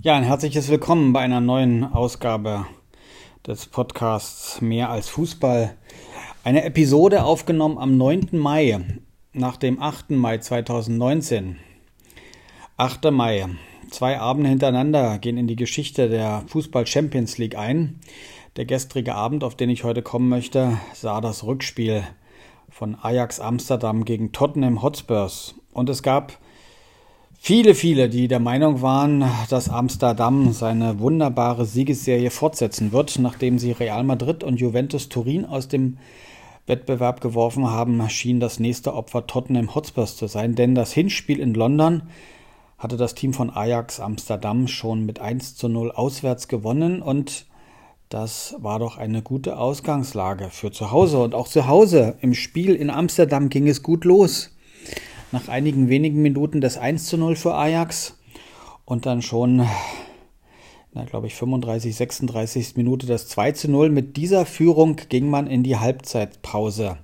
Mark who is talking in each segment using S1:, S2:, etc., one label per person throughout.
S1: Ja, ein herzliches Willkommen bei einer neuen Ausgabe des Podcasts Mehr als Fußball. Eine Episode aufgenommen am 9. Mai, nach dem 8. Mai 2019. 8. Mai. Zwei Abende hintereinander gehen in die Geschichte der Fußball Champions League ein. Der gestrige Abend, auf den ich heute kommen möchte, sah das Rückspiel von Ajax Amsterdam gegen Tottenham Hotspurs. Und es gab Viele, viele, die der Meinung waren, dass Amsterdam seine wunderbare Siegesserie fortsetzen wird, nachdem sie Real Madrid und Juventus Turin aus dem Wettbewerb geworfen haben, schien das nächste Opfer Tottenham Hotspurs zu sein, denn das Hinspiel in London hatte das Team von Ajax Amsterdam schon mit 1 zu 0 auswärts gewonnen und das war doch eine gute Ausgangslage für zu Hause. Und auch zu Hause im Spiel in Amsterdam ging es gut los nach einigen wenigen Minuten das 1 zu 0 für Ajax und dann schon, na glaube ich, 35, 36 Minute das 2 zu 0. Mit dieser Führung ging man in die Halbzeitpause.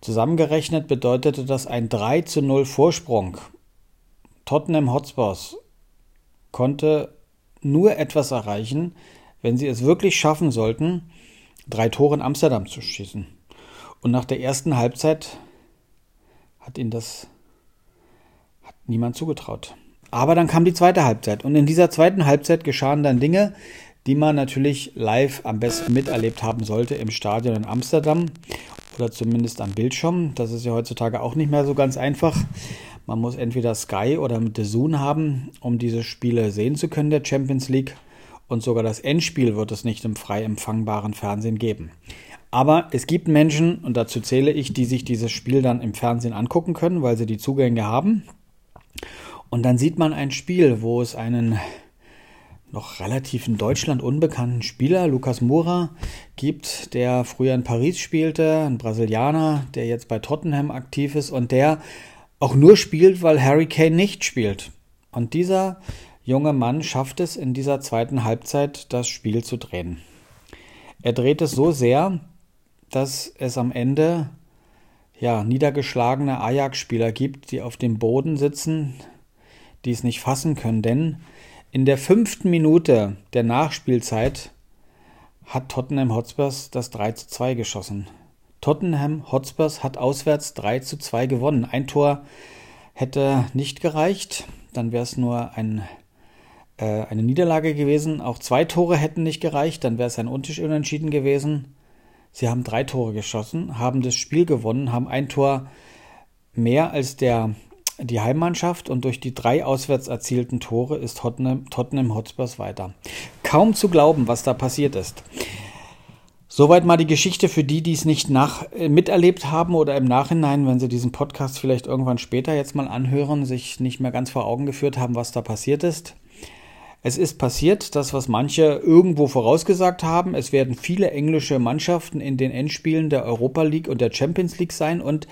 S1: Zusammengerechnet bedeutete das ein 3 zu 0 Vorsprung. Tottenham Hotspurs konnte nur etwas erreichen, wenn sie es wirklich schaffen sollten, drei Tore in Amsterdam zu schießen. Und nach der ersten Halbzeit hat ihnen das hat niemand zugetraut. Aber dann kam die zweite Halbzeit und in dieser zweiten Halbzeit geschahen dann Dinge, die man natürlich live am besten miterlebt haben sollte im Stadion in Amsterdam oder zumindest am Bildschirm. Das ist ja heutzutage auch nicht mehr so ganz einfach. Man muss entweder Sky oder mit Zoom haben, um diese Spiele sehen zu können der Champions League. Und sogar das Endspiel wird es nicht im frei empfangbaren Fernsehen geben. Aber es gibt Menschen, und dazu zähle ich, die sich dieses Spiel dann im Fernsehen angucken können, weil sie die Zugänge haben. Und dann sieht man ein Spiel, wo es einen noch relativ in Deutschland unbekannten Spieler, Lukas Moura, gibt, der früher in Paris spielte, ein Brasilianer, der jetzt bei Tottenham aktiv ist und der auch nur spielt, weil Harry Kane nicht spielt. Und dieser junge Mann schafft es in dieser zweiten Halbzeit, das Spiel zu drehen. Er dreht es so sehr, dass es am Ende ja, niedergeschlagene Ajax-Spieler gibt, die auf dem Boden sitzen, die es nicht fassen können. Denn in der fünften Minute der Nachspielzeit hat Tottenham Hotspurs das 3 zu 2 geschossen. Tottenham Hotspurs hat auswärts 3 zu 2 gewonnen. Ein Tor hätte nicht gereicht, dann wäre es nur ein, äh, eine Niederlage gewesen. Auch zwei Tore hätten nicht gereicht, dann wäre es ein Unentschieden gewesen. Sie haben drei Tore geschossen, haben das Spiel gewonnen, haben ein Tor mehr als der, die Heimmannschaft und durch die drei auswärts erzielten Tore ist Tottenham, Tottenham Hotspurs weiter. Kaum zu glauben, was da passiert ist. Soweit mal die Geschichte für die, die es nicht nach, äh, miterlebt haben oder im Nachhinein, wenn sie diesen Podcast vielleicht irgendwann später jetzt mal anhören, sich nicht mehr ganz vor Augen geführt haben, was da passiert ist. Es ist passiert, das, was manche irgendwo vorausgesagt haben. Es werden viele englische Mannschaften in den Endspielen der Europa League und der Champions League sein. Und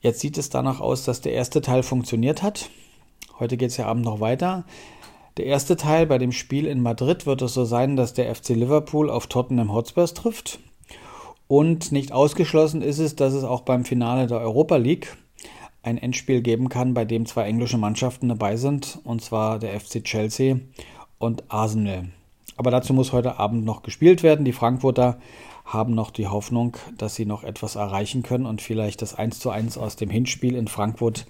S1: jetzt sieht es danach aus, dass der erste Teil funktioniert hat. Heute geht es ja abend noch weiter. Der erste Teil bei dem Spiel in Madrid wird es so sein, dass der FC Liverpool auf Tottenham Hotspurs trifft. Und nicht ausgeschlossen ist es, dass es auch beim Finale der Europa League ein Endspiel geben kann, bei dem zwei englische Mannschaften dabei sind, und zwar der FC Chelsea und Arsenal. Aber dazu muss heute Abend noch gespielt werden. Die Frankfurter haben noch die Hoffnung, dass sie noch etwas erreichen können und vielleicht das 1 zu 1 aus dem Hinspiel in Frankfurt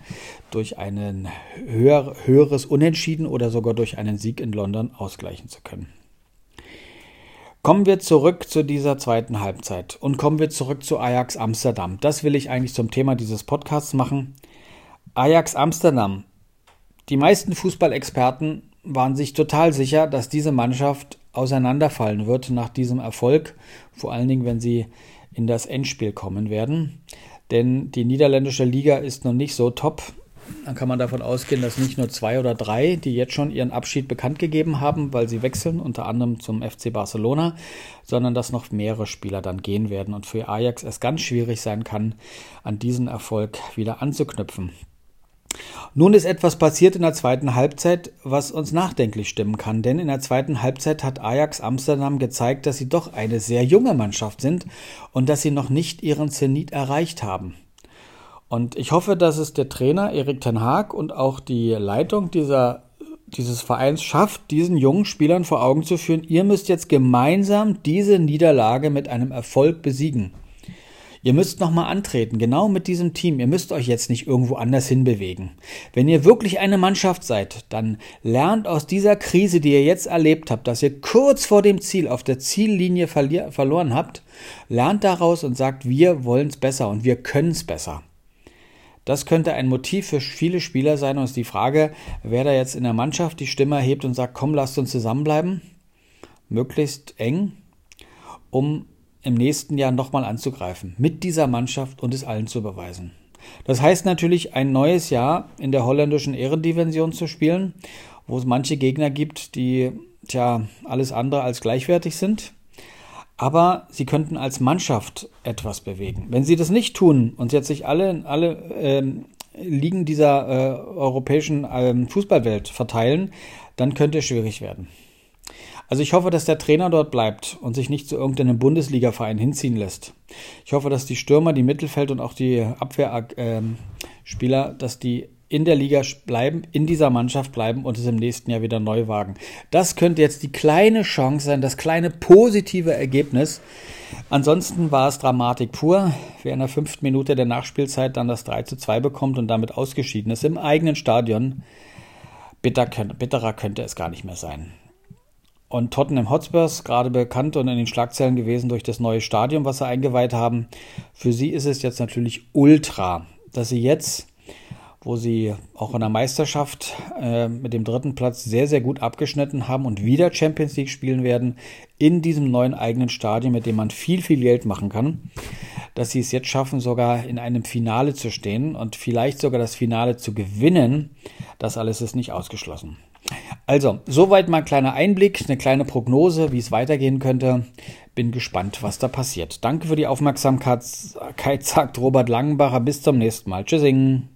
S1: durch ein höher, höheres Unentschieden oder sogar durch einen Sieg in London ausgleichen zu können. Kommen wir zurück zu dieser zweiten Halbzeit und kommen wir zurück zu Ajax Amsterdam. Das will ich eigentlich zum Thema dieses Podcasts machen. Ajax Amsterdam. Die meisten Fußballexperten waren sich total sicher, dass diese Mannschaft auseinanderfallen wird nach diesem Erfolg, vor allen Dingen, wenn sie in das Endspiel kommen werden. Denn die niederländische Liga ist noch nicht so top dann kann man davon ausgehen, dass nicht nur zwei oder drei, die jetzt schon ihren Abschied bekannt gegeben haben, weil sie wechseln, unter anderem zum FC Barcelona, sondern dass noch mehrere Spieler dann gehen werden und für Ajax es ganz schwierig sein kann, an diesen Erfolg wieder anzuknüpfen. Nun ist etwas passiert in der zweiten Halbzeit, was uns nachdenklich stimmen kann, denn in der zweiten Halbzeit hat Ajax Amsterdam gezeigt, dass sie doch eine sehr junge Mannschaft sind und dass sie noch nicht ihren Zenit erreicht haben. Und ich hoffe, dass es der Trainer Erik Ten Haag und auch die Leitung dieser dieses Vereins schafft, diesen jungen Spielern vor Augen zu führen, ihr müsst jetzt gemeinsam diese Niederlage mit einem Erfolg besiegen. Ihr müsst nochmal antreten, genau mit diesem Team. Ihr müsst euch jetzt nicht irgendwo anders hinbewegen. Wenn ihr wirklich eine Mannschaft seid, dann lernt aus dieser Krise, die ihr jetzt erlebt habt, dass ihr kurz vor dem Ziel auf der Ziellinie verloren habt, lernt daraus und sagt, wir wollen es besser und wir können es besser. Das könnte ein Motiv für viele Spieler sein und ist die Frage, wer da jetzt in der Mannschaft die Stimme erhebt und sagt, komm, lasst uns zusammenbleiben, möglichst eng, um im nächsten Jahr nochmal anzugreifen, mit dieser Mannschaft und es allen zu beweisen. Das heißt natürlich, ein neues Jahr in der holländischen Ehrendivision zu spielen, wo es manche Gegner gibt, die tja alles andere als gleichwertig sind aber sie könnten als Mannschaft etwas bewegen. Wenn sie das nicht tun und jetzt sich alle, alle ähm, Ligen dieser äh, europäischen ähm, Fußballwelt verteilen, dann könnte es schwierig werden. Also ich hoffe, dass der Trainer dort bleibt und sich nicht zu irgendeinem Bundesliga-Verein hinziehen lässt. Ich hoffe, dass die Stürmer, die Mittelfeld und auch die Abwehrspieler, äh, dass die in der Liga bleiben, in dieser Mannschaft bleiben und es im nächsten Jahr wieder neu wagen. Das könnte jetzt die kleine Chance sein, das kleine positive Ergebnis. Ansonsten war es Dramatik pur. Wer in der fünften Minute der Nachspielzeit dann das 3 zu 2 bekommt und damit ausgeschieden ist im eigenen Stadion, bitter, bitterer könnte es gar nicht mehr sein. Und Tottenham Hotspurs, gerade bekannt und in den Schlagzeilen gewesen durch das neue Stadion, was sie eingeweiht haben, für sie ist es jetzt natürlich ultra, dass sie jetzt wo sie auch in der Meisterschaft äh, mit dem dritten Platz sehr, sehr gut abgeschnitten haben und wieder Champions League spielen werden in diesem neuen eigenen Stadion, mit dem man viel, viel Geld machen kann, dass sie es jetzt schaffen, sogar in einem Finale zu stehen und vielleicht sogar das Finale zu gewinnen. Das alles ist nicht ausgeschlossen. Also, soweit mal ein kleiner Einblick, eine kleine Prognose, wie es weitergehen könnte. Bin gespannt, was da passiert. Danke für die Aufmerksamkeit, sagt Robert Langenbacher. Bis zum nächsten Mal. Tschüssing.